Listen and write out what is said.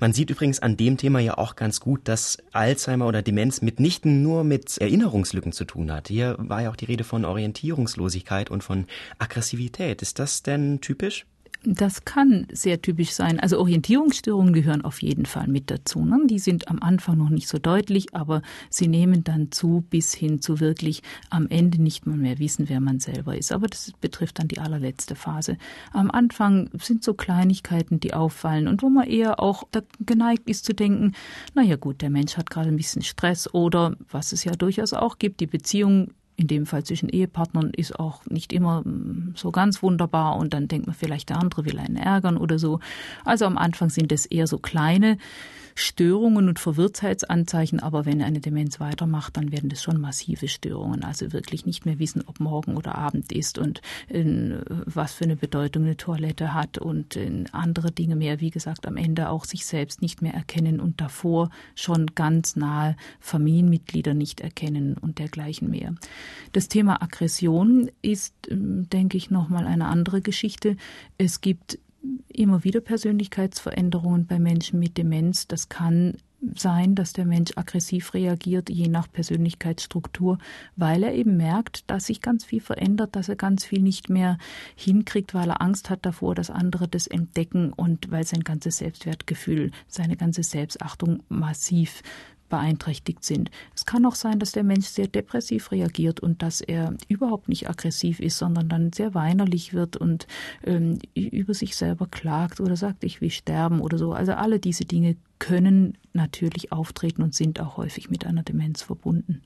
Man sieht übrigens an dem Thema ja auch ganz gut, dass Alzheimer oder Demenz mitnichten nur mit Erinnerungslücken zu tun hat. Hier war ja auch die Rede von Orientierungslosigkeit und von Aggressivität. Ist das denn typisch? Das kann sehr typisch sein. Also Orientierungsstörungen gehören auf jeden Fall mit dazu. Ne? Die sind am Anfang noch nicht so deutlich, aber sie nehmen dann zu bis hin zu wirklich am Ende nicht mal mehr wissen, wer man selber ist. Aber das betrifft dann die allerletzte Phase. Am Anfang sind so Kleinigkeiten, die auffallen und wo man eher auch geneigt ist zu denken, na ja gut, der Mensch hat gerade ein bisschen Stress oder was es ja durchaus auch gibt, die Beziehung in dem Fall zwischen Ehepartnern ist auch nicht immer mm, so ganz wunderbar und dann denkt man vielleicht, der andere will einen ärgern oder so. Also am Anfang sind es eher so kleine Störungen und Verwirrtheitsanzeichen, aber wenn eine Demenz weitermacht, dann werden das schon massive Störungen. Also wirklich nicht mehr wissen, ob morgen oder Abend ist und in, äh, was für eine Bedeutung eine Toilette hat und andere Dinge mehr. Wie gesagt, am Ende auch sich selbst nicht mehr erkennen und davor schon ganz nahe Familienmitglieder nicht erkennen und dergleichen mehr. Das Thema Aggression ist, ähm, denke ich, nochmal eine andere Geschichte. Es gibt immer wieder Persönlichkeitsveränderungen bei Menschen mit Demenz. Das kann sein, dass der Mensch aggressiv reagiert, je nach Persönlichkeitsstruktur, weil er eben merkt, dass sich ganz viel verändert, dass er ganz viel nicht mehr hinkriegt, weil er Angst hat davor, dass andere das entdecken und weil sein ganzes Selbstwertgefühl, seine ganze Selbstachtung massiv beeinträchtigt sind. Es kann auch sein, dass der Mensch sehr depressiv reagiert und dass er überhaupt nicht aggressiv ist, sondern dann sehr weinerlich wird und ähm, über sich selber klagt oder sagt, ich will sterben oder so. Also alle diese Dinge können natürlich auftreten und sind auch häufig mit einer Demenz verbunden.